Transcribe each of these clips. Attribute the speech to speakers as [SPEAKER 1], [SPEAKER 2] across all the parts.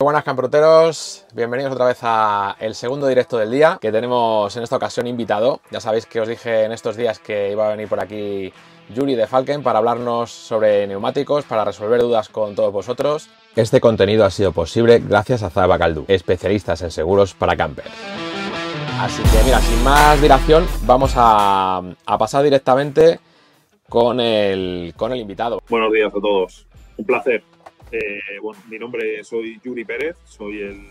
[SPEAKER 1] Buenas camproteros, bienvenidos otra vez a el segundo directo del día que tenemos en esta ocasión invitado. Ya sabéis que os dije en estos días que iba a venir por aquí Yuri de Falken para hablarnos sobre neumáticos, para resolver dudas con todos vosotros. Este contenido ha sido posible gracias a Zaba Caldu, especialistas en seguros para campers. Así que mira, sin más dilación, vamos a, a pasar directamente con el, con el invitado.
[SPEAKER 2] Buenos días a todos, un placer. Eh, bueno, mi nombre soy Yuri Pérez, soy el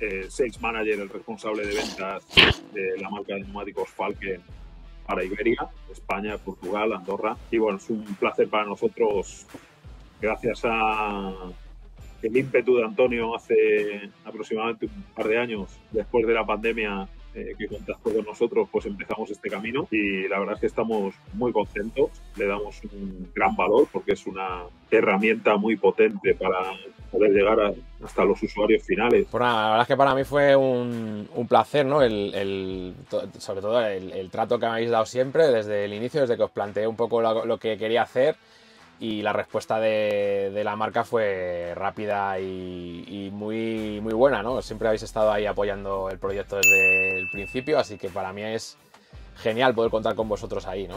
[SPEAKER 2] eh, sales manager, el responsable de ventas de la marca de neumáticos Falken para Iberia, España, Portugal, Andorra. Y bueno, es un placer para nosotros, gracias a el ímpetu de Antonio hace aproximadamente un par de años, después de la pandemia, eh, que contactó con nosotros, pues empezamos este camino y la verdad es que estamos muy contentos, le damos un gran valor porque es una herramienta muy potente para poder llegar hasta los usuarios finales.
[SPEAKER 1] Pues nada, la verdad es que para mí fue un, un placer, ¿no? El, el, sobre todo el, el, trato que me habéis dado siempre desde el inicio, desde que os planteé un poco lo, lo que quería hacer y la respuesta de, de la marca fue rápida y, muy, muy buena, ¿no? Siempre habéis estado ahí apoyando el proyecto desde el principio, así que para mí es genial poder contar con vosotros ahí, ¿no?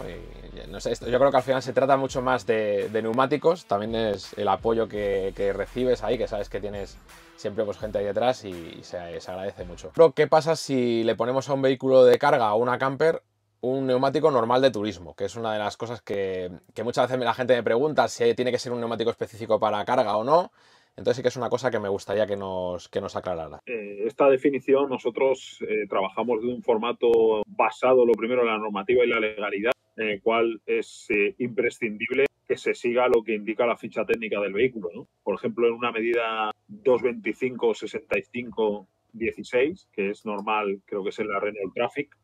[SPEAKER 1] Esto, yo creo que al final se trata mucho más de, neumáticos, también es el apoyo que, que, recibes ahí, que sabes que tienes siempre pues, gente ahí detrás y, se, se agradece mucho. Pero, ¿qué pasa si le ponemos a un vehículo de carga o una camper un neumático normal de turismo, que es una de las cosas que, que, muchas veces la gente me pregunta si tiene que ser un neumático específico para carga o no. Entonces sí que es una cosa que me gustaría que nos, que nos aclarara.
[SPEAKER 2] Eh, esta definición nosotros eh, trabajamos de un formato basado lo primero en la normativa y la legalidad, en el cual es eh, imprescindible que se siga lo que indica la ficha técnica del vehículo. Por ejemplo, en una medida 225-65-16, que es normal, creo que es en la Renault Traffic,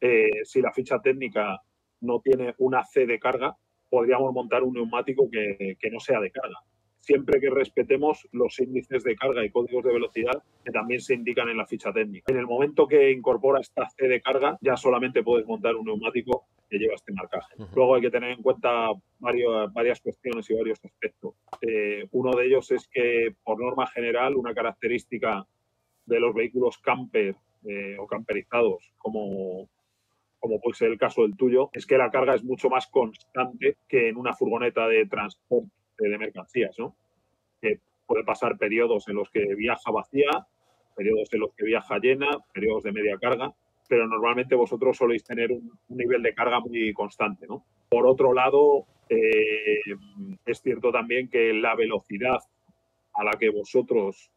[SPEAKER 2] eh, si la ficha técnica no tiene una C de carga, podríamos montar un neumático que, que, no sea de carga. Siempre que respetemos los índices de carga y códigos de velocidad que también se indican en la ficha técnica. En el momento que incorpora esta C de carga, ya solamente puedes montar un neumático que lleva este marcaje. Uh -huh. Luego hay que tener en cuenta varios, varias cuestiones y varios aspectos. Eh, uno de ellos es que, por norma general, una característica de los vehículos camper eh, o camperizados, como como puede ser el caso del tuyo, es que la carga es mucho más constante que en una furgoneta de transporte de mercancías, ¿no? Que puede pasar periodos en los que viaja vacía, periodos en los que viaja llena, periodos de media carga, pero normalmente vosotros soléis tener un, nivel de carga muy constante, ¿no? Por otro lado, eh, es cierto también que la velocidad a la que vosotros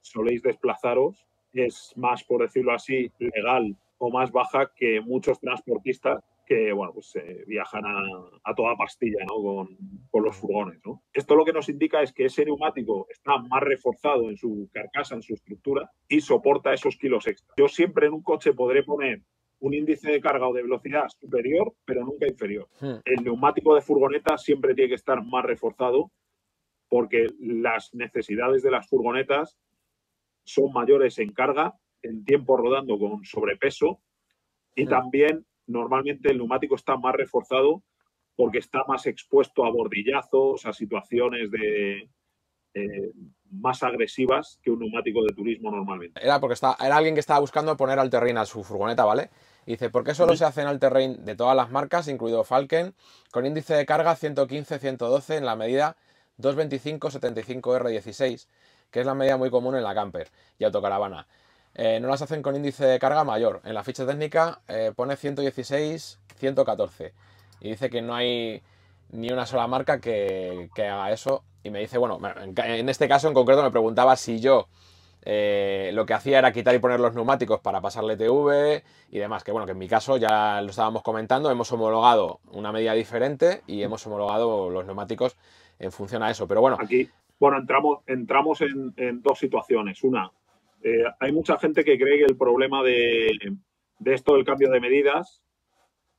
[SPEAKER 2] soléis desplazaros es más, por decirlo así, legal o más baja que muchos transportistas que bueno, pues, eh, viajan a, a, toda pastilla ¿no? con, con, los furgones. ¿no? Esto lo que nos indica es que ese neumático está más reforzado en su carcasa, en su estructura y soporta esos kilos extra. Yo siempre en un coche podré poner un índice de carga o de velocidad superior, pero nunca inferior. Hmm. El neumático de furgoneta siempre tiene que estar más reforzado porque las necesidades de las furgonetas son mayores en carga en tiempo rodando con sobrepeso y sí. también normalmente el neumático está más reforzado porque está más expuesto a bordillazos, a situaciones de eh, más agresivas que un neumático de turismo normalmente.
[SPEAKER 1] Era porque está, era alguien que estaba buscando poner al terreno a su furgoneta, ¿vale? Y dice, ¿por qué solo ¿Sí? se hace en el terreno de todas las marcas, incluido Falken, con índice de carga 115-112 en la medida 225-75R16, que es la medida muy común en la camper y autocaravana? Eh, no las hacen con índice de carga mayor. En la ficha técnica eh, pone 116, 114. Y dice que no hay ni una sola marca que, que, haga eso. Y me dice, bueno, en este caso en concreto me preguntaba si yo eh, lo que hacía era quitar y poner los neumáticos para pasarle TV y demás. Que bueno, que en mi caso ya lo estábamos comentando, hemos homologado una medida diferente y hemos homologado los neumáticos en función a eso. Pero bueno.
[SPEAKER 2] Aquí, bueno, entramos, entramos en, en dos situaciones. Una, eh, hay mucha gente que cree que el problema de, esto del cambio de medidas,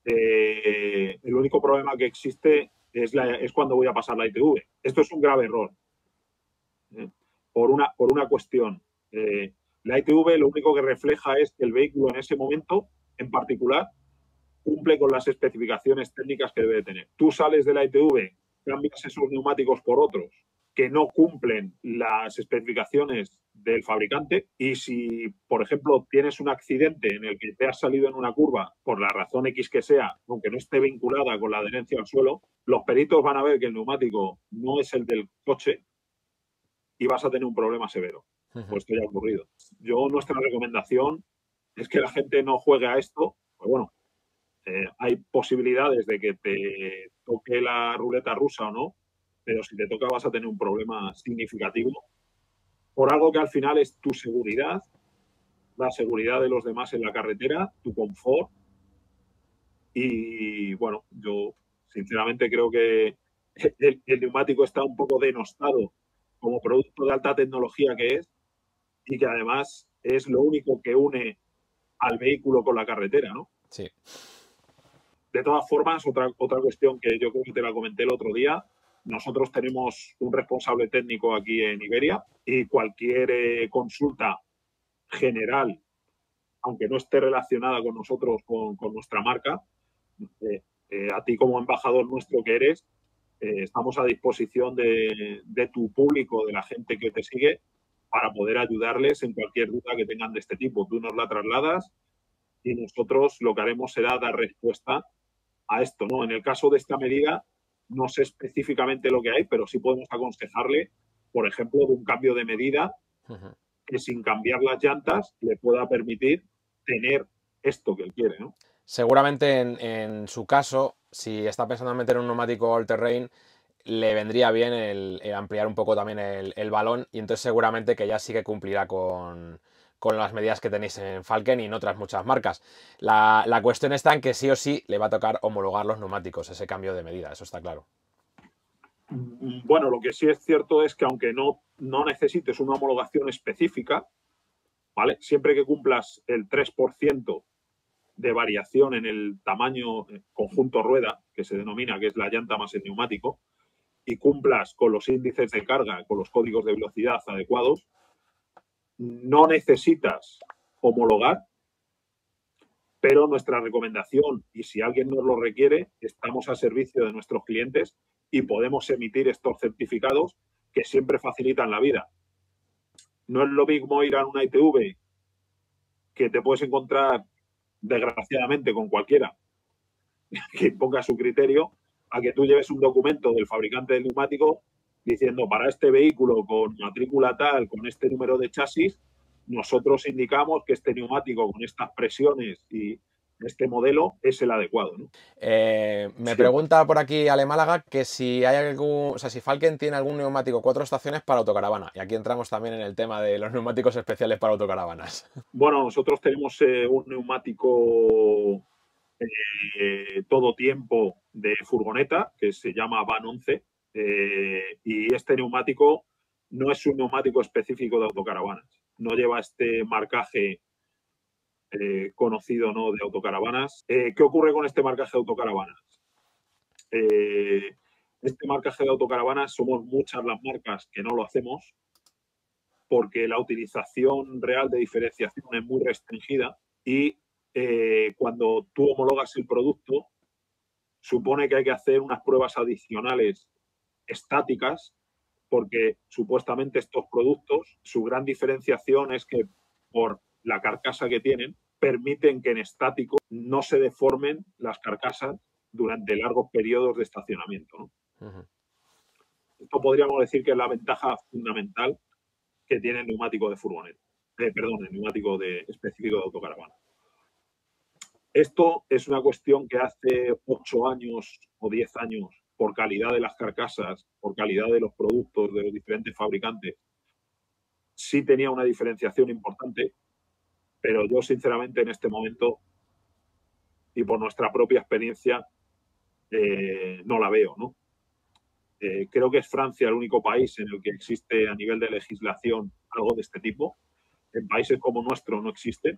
[SPEAKER 2] eh, el único problema que existe es, cuando voy a pasar la ITV. Esto es un grave error. ¿eh? Por, una, por una cuestión. La ITV lo único que refleja es que el vehículo en ese momento, en particular, cumple con las especificaciones técnicas que debe tener. Tú sales de la ITV, cambias esos neumáticos por otros que no cumplen las especificaciones del fabricante y si, por ejemplo, tienes un accidente en el que te has salido en una curva por la razón X que sea, aunque no esté vinculada con la adherencia al suelo, los peritos van a ver que el neumático no es el del coche y vas a tener un problema severo. Pues esto ya ha ocurrido. Yo, nuestra recomendación es que la gente no juegue a esto. Pues bueno, eh, hay posibilidades de que te toque la ruleta rusa o no, pero si te toca vas a tener un problema significativo por algo que al final es tu seguridad, la seguridad de los demás en la carretera, tu confort. Y bueno, yo sinceramente creo que el, neumático está un poco denostado como producto de alta tecnología que es y que además es lo único que une al vehículo con la carretera, ¿no?
[SPEAKER 1] Sí.
[SPEAKER 2] De todas formas, otra, otra cuestión que yo creo que te la comenté el otro día, nosotros tenemos un responsable técnico aquí en Iberia y cualquier eh, consulta general, aunque no esté relacionada con nosotros, con, nuestra marca, eh, eh, a ti como embajador nuestro que eres, estamos a disposición de, de, tu público, de la gente que te sigue, para poder ayudarles en cualquier duda que tengan de este tipo. Tú nos la trasladas y nosotros lo que haremos será dar respuesta a esto. ¿no? En el caso de esta medida, no sé específicamente lo que hay, pero sí podemos aconsejarle, por ejemplo, de un cambio de medida que sin cambiar las llantas le pueda permitir tener esto que él quiere. ¿no?
[SPEAKER 1] Seguramente en, su caso, si está pensando en meter un neumático all terrain, le vendría bien el, ampliar un poco también el, balón y entonces seguramente que ya sí que cumplirá con, con las medidas que tenéis en Falken y en otras muchas marcas. La, cuestión está en que sí o sí le va a tocar homologar los neumáticos, ese cambio de medida, eso está claro.
[SPEAKER 2] Bueno, lo que sí es cierto es que aunque no, no necesites una homologación específica, ¿vale? Siempre que cumplas el 3% de variación en el tamaño eh, conjunto rueda, que se denomina, que es la llanta más el neumático, y cumplas con los índices de carga, con los códigos de velocidad adecuados, no necesitas homologar, pero nuestra recomendación, y si alguien nos lo requiere, estamos a servicio de nuestros clientes y podemos emitir estos certificados que siempre facilitan la vida. No es lo mismo ir a una ITV que te puedes encontrar, desgraciadamente, con cualquiera que ponga su criterio, a que tú lleves un documento del fabricante del neumático diciendo para este vehículo con matrícula tal, con este número de chasis, nosotros indicamos que este neumático con estas presiones y este modelo es el adecuado.
[SPEAKER 1] Eh, me pregunta por aquí Ale Málaga que si hay algún, o sea, si Falken tiene algún neumático cuatro estaciones para autocaravana. Y aquí entramos también en el tema de los neumáticos especiales para autocaravanas.
[SPEAKER 2] Bueno, nosotros tenemos eh, un neumático eh, todo tiempo de furgoneta que se llama Van 11 eh, y este neumático no es un neumático específico de autocaravanas. No lleva este marcaje eh, conocido ¿no? de autocaravanas. Eh, ¿Qué ocurre con este marcaje de autocaravanas? este marcaje de autocaravanas somos muchas las marcas que no lo hacemos porque la utilización real de diferenciación es muy restringida y cuando tú homologas el producto supone que hay que hacer unas pruebas adicionales estáticas, porque supuestamente estos productos, su gran diferenciación es que por la carcasa que tienen, permiten que en estático no se deformen las carcasas durante largos periodos de estacionamiento. Esto podríamos decir que es la ventaja fundamental que tiene el neumático de furgoneta, eh, perdón, el neumático de, específico de autocaravana. Esto es una cuestión que hace ocho años o diez años por calidad de las carcasas, por calidad de los productos de los diferentes fabricantes, sí tenía una diferenciación importante, pero yo sinceramente en este momento y por nuestra propia experiencia eh, no la veo, ¿no? Eh, creo que es Francia el único país en el que existe a nivel de legislación algo de este tipo. En países como nuestro no existe.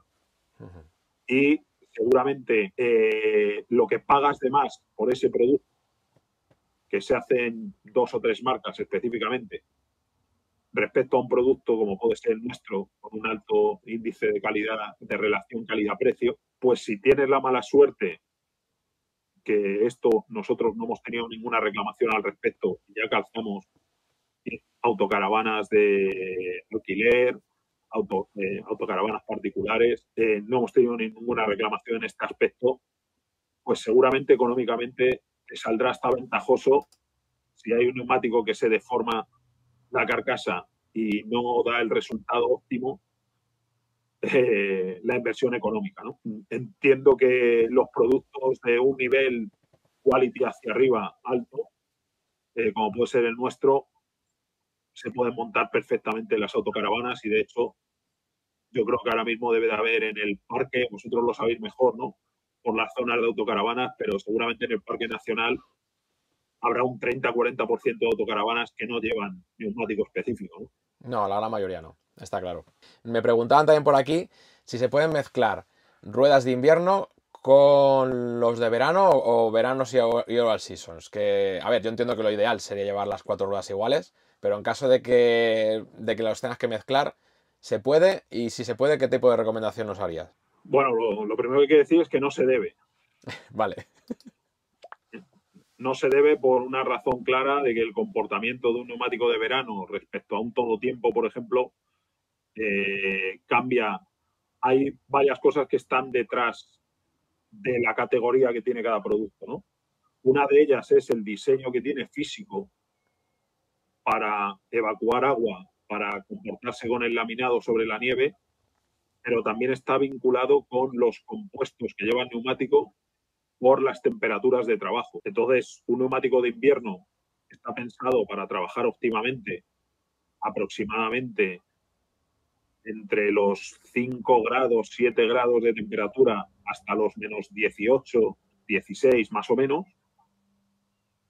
[SPEAKER 2] Y seguramente eh, lo que pagas de más por ese producto que se hacen dos o tres marcas específicamente respecto a un producto como puede ser el nuestro, con un alto índice de calidad, de relación calidad-precio, pues si tienes la mala suerte que esto nosotros no hemos tenido ninguna reclamación al respecto ya calzamos autocaravanas de alquiler, auto, eh, autocaravanas particulares. Eh, no hemos tenido ninguna reclamación en este aspecto, pues seguramente económicamente saldrá hasta ventajoso si hay un neumático que se deforma la carcasa y no da el resultado óptimo, eh, la inversión económica. Entiendo que los productos de un nivel quality hacia arriba alto, como puede ser el nuestro, se pueden montar perfectamente las autocaravanas y de hecho yo creo que ahora mismo debe de haber en el parque, vosotros lo sabéis mejor, ¿no? Por las zonas de autocaravanas, pero seguramente en el Parque Nacional habrá un 30-40% de autocaravanas que no llevan neumático específico, ¿no?
[SPEAKER 1] No, la gran mayoría no, está claro. Me preguntaban también por aquí si se pueden mezclar ruedas de invierno con los de verano o veranos y, all seasons. Que, a ver, yo entiendo que lo ideal sería llevar las cuatro ruedas iguales, pero en caso de que, de que los tengas que mezclar, ¿se puede? Y si se puede, ¿qué tipo de recomendación nos harías?
[SPEAKER 2] Bueno, lo, primero que hay que decir es que no se debe.
[SPEAKER 1] vale.
[SPEAKER 2] No se debe por una razón clara de que el comportamiento de un neumático de verano respecto a un todo tiempo, por ejemplo, eh, cambia. Hay varias cosas que están detrás de la categoría que tiene cada producto, ¿no? Una de ellas es el diseño que tiene físico para evacuar agua, para comportarse con el laminado sobre la nieve, pero también está vinculado con los compuestos que lleva el neumático por las temperaturas de trabajo. Entonces, un neumático de invierno está pensado para trabajar óptimamente aproximadamente entre los 5 grados, 7 grados de temperatura hasta los menos 18, 16 más o menos.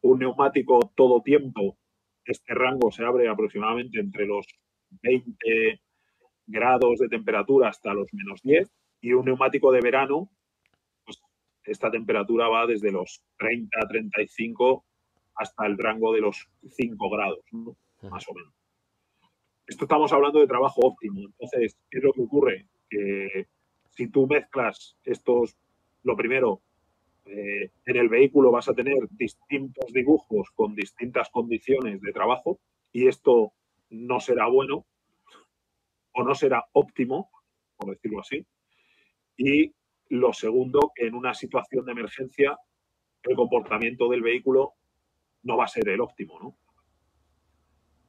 [SPEAKER 2] Un neumático todo tiempo este rango se abre aproximadamente entre los 20 grados de temperatura hasta los menos 10 y un neumático de verano, pues esta temperatura va desde los 30 a 35 hasta el rango de los 5 grados, más o menos. Esto estamos hablando de trabajo óptimo. Entonces, ¿qué es lo que ocurre? Que si tú mezclas estos, lo primero, eh, en el vehículo vas a tener distintos dibujos con distintas condiciones de trabajo y esto no será bueno o no será óptimo, por decirlo así. Y lo segundo, que en una situación de emergencia el comportamiento del vehículo no va a ser el óptimo, ¿no?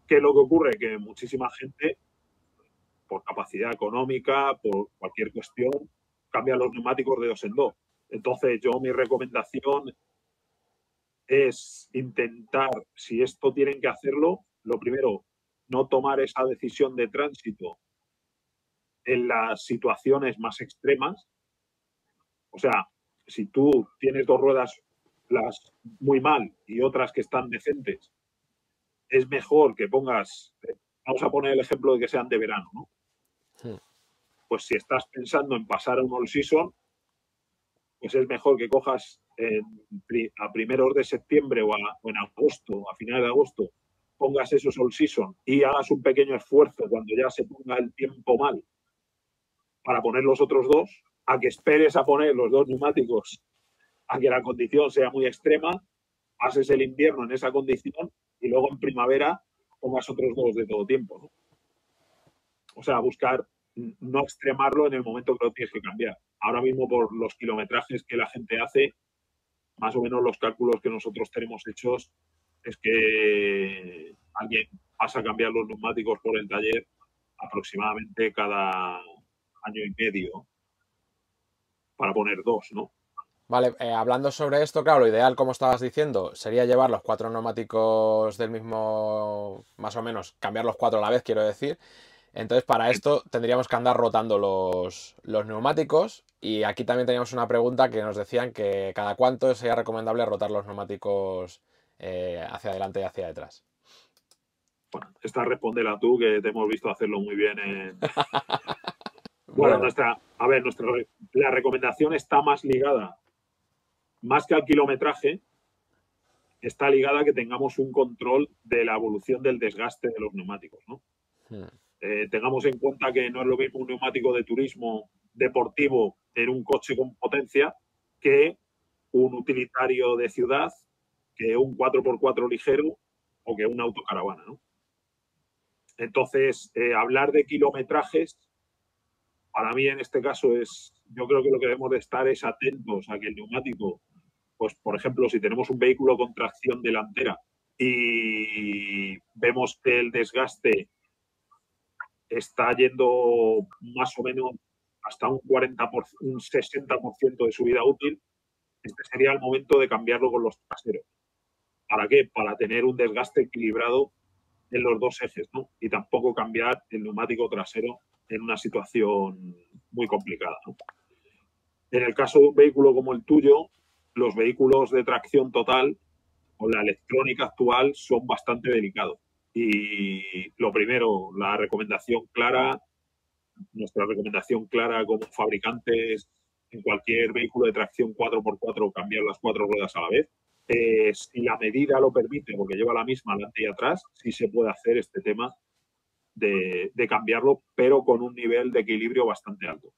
[SPEAKER 2] ¿Qué es lo que ocurre? Que muchísima gente, por capacidad económica, por cualquier cuestión, cambia los neumáticos de dos en dos. Entonces, yo mi recomendación es intentar, si esto tienen que hacerlo, lo primero, no tomar esa decisión de tránsito en las situaciones más extremas. O sea, si tú tienes dos ruedas las muy mal y otras que están decentes, es mejor que pongas, vamos a poner el ejemplo de que sean de verano, ¿no? Pues si estás pensando en pasar a un all season, pues es mejor que cojas a primeros de septiembre o, en agosto, a finales de agosto, pongas esos all season y hagas un pequeño esfuerzo cuando ya se ponga el tiempo mal para poner los otros dos, a que esperes a poner los dos neumáticos a que la condición sea muy extrema, pases el invierno en esa condición y luego en primavera pongas otros dos de todo tiempo. O sea, buscar no extremarlo en el momento que lo tienes que cambiar. Ahora mismo por los kilometrajes que la gente hace, más o menos los cálculos que nosotros tenemos hechos es que alguien pasa a cambiar los neumáticos por el taller aproximadamente cada año y medio para poner dos, ¿no?
[SPEAKER 1] Vale, eh, hablando sobre esto, claro, lo ideal, como estabas diciendo, sería llevar los cuatro neumáticos del mismo, más o menos, cambiar los cuatro a la vez, quiero decir. Entonces, para esto tendríamos que andar rotando los, neumáticos. Y aquí también teníamos una pregunta que nos decían que cada cuánto sería recomendable rotar los neumáticos eh, hacia adelante y hacia detrás.
[SPEAKER 2] Bueno, esta respóndela tú, que te hemos visto hacerlo muy bien. bueno, nuestra, a ver, nuestra, la recomendación está más ligada, más que al kilometraje, está ligada a que tengamos un control de la evolución del desgaste de los neumáticos, ¿no? Hmm. Eh, tengamos en cuenta que no es lo mismo un neumático de turismo deportivo en un coche con potencia que un utilitario de ciudad, que un 4x4 ligero o que una autocaravana. ¿no? Entonces, eh, hablar de kilometrajes, para mí en este caso es, yo creo que lo que debemos de estar es atentos a que el neumático, pues por ejemplo, si tenemos un vehículo con tracción delantera y vemos que el desgaste está yendo más o menos hasta un 40%, un 60% de su vida útil, este sería el momento de cambiarlo con los traseros. ¿Para qué? Para tener un desgaste equilibrado en los dos ejes, ¿no? Y tampoco cambiar el neumático trasero en una situación muy complicada, En el caso de un vehículo como el tuyo, los vehículos de tracción total o la electrónica actual son bastante delicados. Y lo primero, la recomendación clara, nuestra recomendación clara como fabricantes en cualquier vehículo de tracción 4x4 cambiar las cuatro ruedas a la vez. Eh, si la medida lo permite, porque lleva la misma adelante y atrás, sí se puede hacer este tema de, cambiarlo, pero con un nivel de equilibrio bastante alto.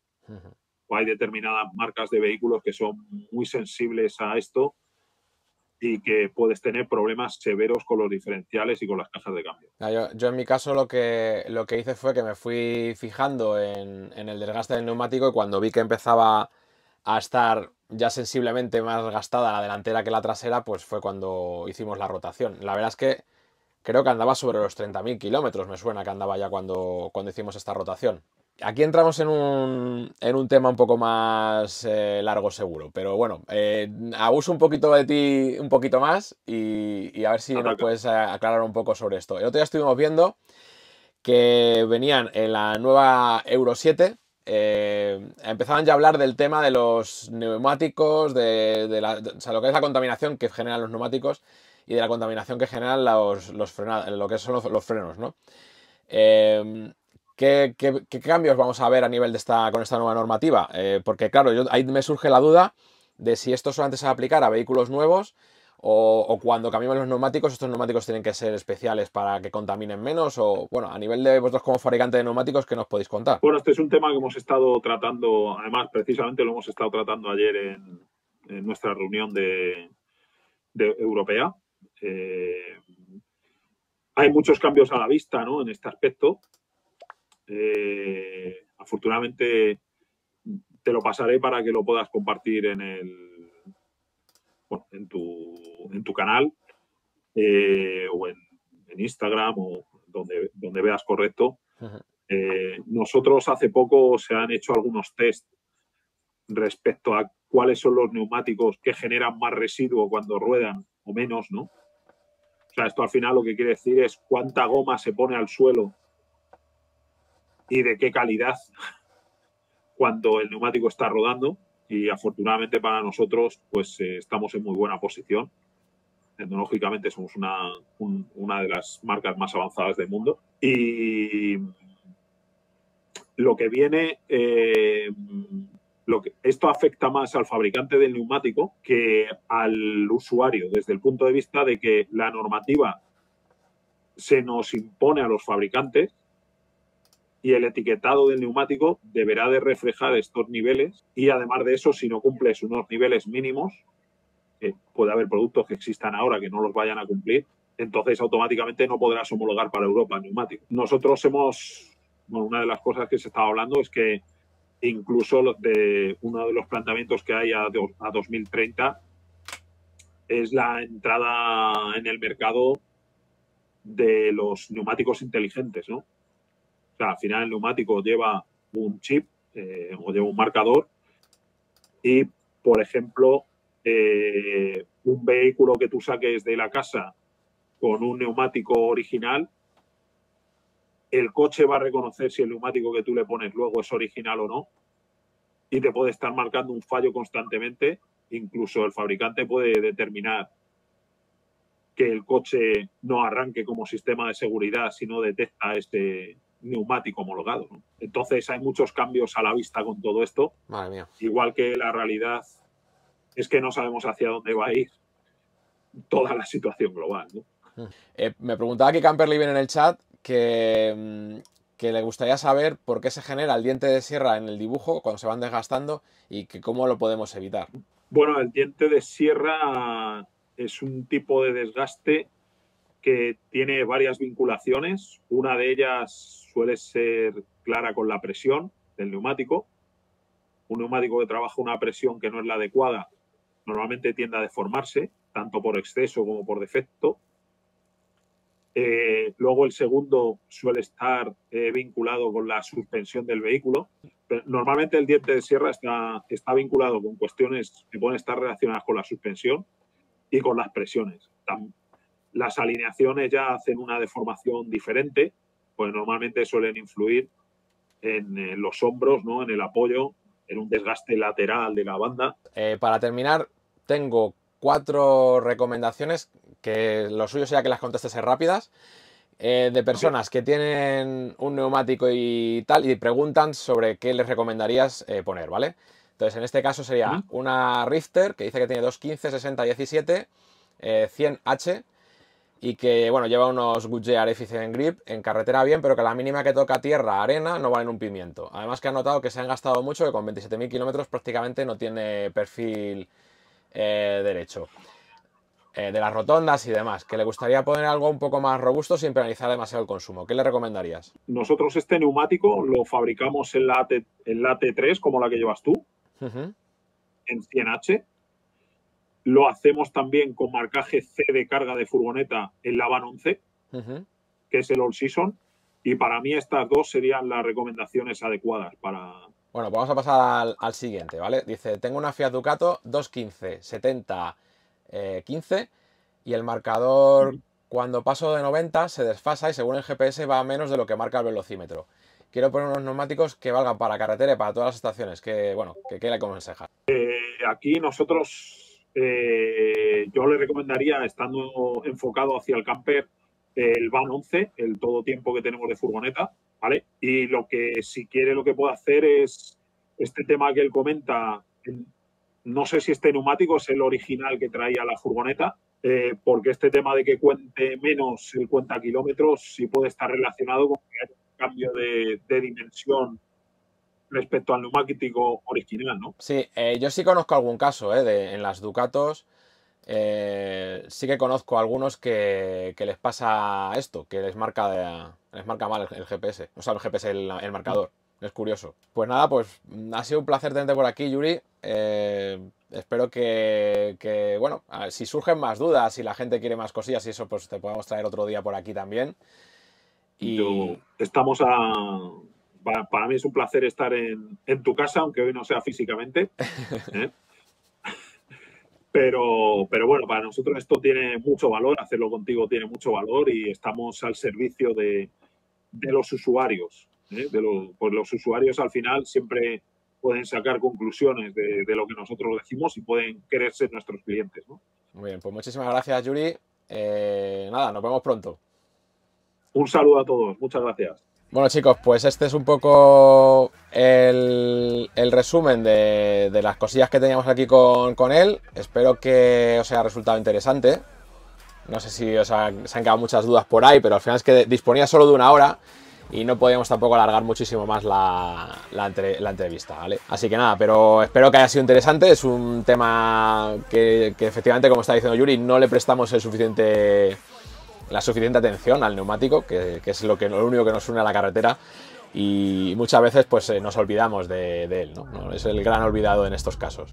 [SPEAKER 2] Hay determinadas marcas de vehículos que son muy sensibles a esto y que puedes tener problemas severos con los diferenciales y con las cajas de cambio.
[SPEAKER 1] Yo, en mi caso lo que, lo que hice fue que me fui fijando en, en, el desgaste del neumático y cuando vi que empezaba a estar ya sensiblemente más gastada la delantera que la trasera, pues fue cuando hicimos la rotación. La verdad es que creo que andaba sobre los 30.000 kilómetros, me suena que andaba ya cuando, cuando hicimos esta rotación aquí entramos en un, en un, tema un poco más eh, largo seguro, pero bueno, eh, abuso un poquito de ti un poquito más y, a ver si nos puedes eh, aclarar un poco sobre esto. El otro día estuvimos viendo que venían en la nueva Euro 7, empezaban ya a hablar del tema de los neumáticos, de, o sea, lo que es la contaminación que generan los neumáticos y de la contaminación que generan los, los lo que son los, frenos, ¿no? ¿Qué, cambios vamos a ver a nivel de esta, con esta nueva normativa? Eh, porque claro, ahí me surge la duda de si esto solamente se va a aplicar a vehículos nuevos o, cuando cambiamos los neumáticos, estos neumáticos tienen que ser especiales para que contaminen menos o, bueno, a nivel de vosotros como fabricante de neumáticos, ¿qué nos podéis contar?
[SPEAKER 2] Bueno, este es un tema que hemos estado tratando, además, precisamente lo hemos estado tratando ayer en, nuestra reunión de, europea. Eh, hay muchos cambios a la vista ¿no? en este aspecto. Eh, afortunadamente te lo pasaré para que lo puedas compartir en el en, tu, en tu canal eh, o en, Instagram o donde, donde veas correcto. Eh, nosotros hace poco se han hecho algunos test respecto a cuáles son los neumáticos que generan más residuo cuando ruedan o menos, ¿no? O sea, esto al final lo que quiere decir es cuánta goma se pone al suelo y de qué calidad cuando el neumático está rodando y afortunadamente para nosotros pues eh, estamos en muy buena posición. Tecnológicamente somos una, una de las marcas más avanzadas del mundo y lo que viene, eh, lo que, esto afecta más al fabricante del neumático que al usuario desde el punto de vista de que la normativa se nos impone a los fabricantes y el etiquetado del neumático deberá de reflejar estos niveles y además de eso, si no cumples unos niveles mínimos, puede haber productos que existan ahora que no los vayan a cumplir, entonces automáticamente no podrás homologar para Europa el neumático. Nosotros hemos, bueno, una de las cosas que se estaba hablando es que incluso de uno de los planteamientos que hay a, a 2030 es la entrada en el mercado de los neumáticos inteligentes, ¿no? al final el neumático lleva un chip eh, o lleva un marcador y, por ejemplo, eh, un vehículo que tú saques de la casa con un neumático original, el coche va a reconocer si el neumático que tú le pones luego es original o no y te puede estar marcando un fallo constantemente. Incluso el fabricante puede determinar que el coche no arranque como sistema de seguridad si no detecta este, neumático homologado. Entonces hay muchos cambios a la vista con todo esto. Igual que la realidad es que no sabemos hacia dónde va a ir toda la situación global.
[SPEAKER 1] Eh, me preguntaba aquí Camper Living en el chat que, mm, que, le gustaría saber por qué se genera el diente de sierra en el dibujo cuando se van desgastando y que cómo lo podemos evitar.
[SPEAKER 2] Bueno, el diente de sierra es un tipo de desgaste que tiene varias vinculaciones. Una de ellas suele ser clara con la presión del neumático. Un neumático que trabaja una presión que no es la adecuada normalmente tiende a deformarse, tanto por exceso como por defecto. Eh, luego el segundo suele estar eh, vinculado con la suspensión del vehículo. normalmente el diente de sierra está, está vinculado con cuestiones que pueden estar relacionadas con la suspensión y con las presiones. las alineaciones ya hacen una deformación diferente, pues normalmente suelen influir en, los hombros, ¿no? en el apoyo, en un desgaste lateral de la banda.
[SPEAKER 1] Eh, para terminar, tengo cuatro recomendaciones que lo suyo sea que las contestes rápidas. Eh, de personas que tienen un neumático y tal y preguntan sobre qué les recomendarías eh, poner, ¿vale? Entonces, en este caso sería una Rifter que dice que tiene 215, 60, 17, 100H y que, bueno, lleva unos Goodyear Efficient Grip en carretera bien, pero que a la mínima que toca tierra, arena, no valen un pimiento. Además que ha notado que se han gastado mucho, que con 27.000 kilómetros prácticamente no tiene perfil eh, derecho. Eh, de las rotondas y demás, que le gustaría poner algo un poco más robusto sin penalizar demasiado el consumo. ¿Qué le recomendarías?
[SPEAKER 2] Nosotros este neumático lo fabricamos en la, en la T3, como la que llevas tú, en 100H. Lo hacemos también con marcaje C de carga de furgoneta en la Van 11, que es el All Season. Y para mí estas dos serían las recomendaciones adecuadas para...
[SPEAKER 1] Bueno, pues vamos a pasar al, siguiente, ¿vale? Dice, tengo una Fiat Ducato 215, 70, 15 y el marcador cuando paso de 90 se desfasa y según el GPS va a menos de lo que marca el velocímetro. Quiero poner unos neumáticos que valgan para carretera y para todas las estaciones. Que, bueno, que, ¿qué le aconseja?
[SPEAKER 2] Eh, aquí nosotros, eh, yo le recomendaría, estando enfocado hacia el camper, el Van 11, el todo tiempo que tenemos de furgoneta, ¿vale? Y lo que si quiere lo que puede hacer es este tema que él comenta, no sé si este neumático es el original que traía la furgoneta, eh, porque este tema de que cuente menos el cuenta kilómetros sí puede estar relacionado con que hay un cambio de, dimensión respecto al neumático original, ¿no?
[SPEAKER 1] Sí, eh, yo sí conozco algún caso eh, de, en las Ducatos eh, sí que conozco algunos que, les pasa esto, que les marca, les marca mal el, GPS, o sea, el GPS, el, marcador. Es curioso. Pues nada, pues ha sido un placer tenerte por aquí, Yuri. Eh, espero que, bueno, si surgen más dudas, si la gente quiere más cosillas y eso, pues te podemos traer otro día por aquí también.
[SPEAKER 2] Y estamos a. Para, mí es un placer estar en, tu casa, aunque hoy no sea físicamente. ¿eh? Pero, pero bueno, para nosotros esto tiene mucho valor, hacerlo contigo tiene mucho valor y estamos al servicio de, los usuarios. ¿Eh? De los, pues los usuarios al final siempre pueden sacar conclusiones de, lo que nosotros decimos y pueden querer ser nuestros clientes.
[SPEAKER 1] Muy bien, pues muchísimas gracias, Yuri. Eh, nada, nos vemos pronto.
[SPEAKER 2] Un saludo a todos, muchas gracias.
[SPEAKER 1] Bueno chicos, pues este es un poco el, resumen de, las cosillas que teníamos aquí con, él. Espero que os haya resultado interesante. No sé si os han, se han quedado muchas dudas por ahí, pero al final es que disponía solo de una hora y no podíamos tampoco alargar muchísimo más la, entrevista, ¿vale? Así que nada, pero espero que haya sido interesante. Es un tema que, efectivamente, como está diciendo Yuri, no le prestamos el suficiente la suficiente atención al neumático, que, es lo, que, lo único que nos une a la carretera y muchas veces pues eh, nos olvidamos de, él, ¿no? Es el gran olvidado en estos casos.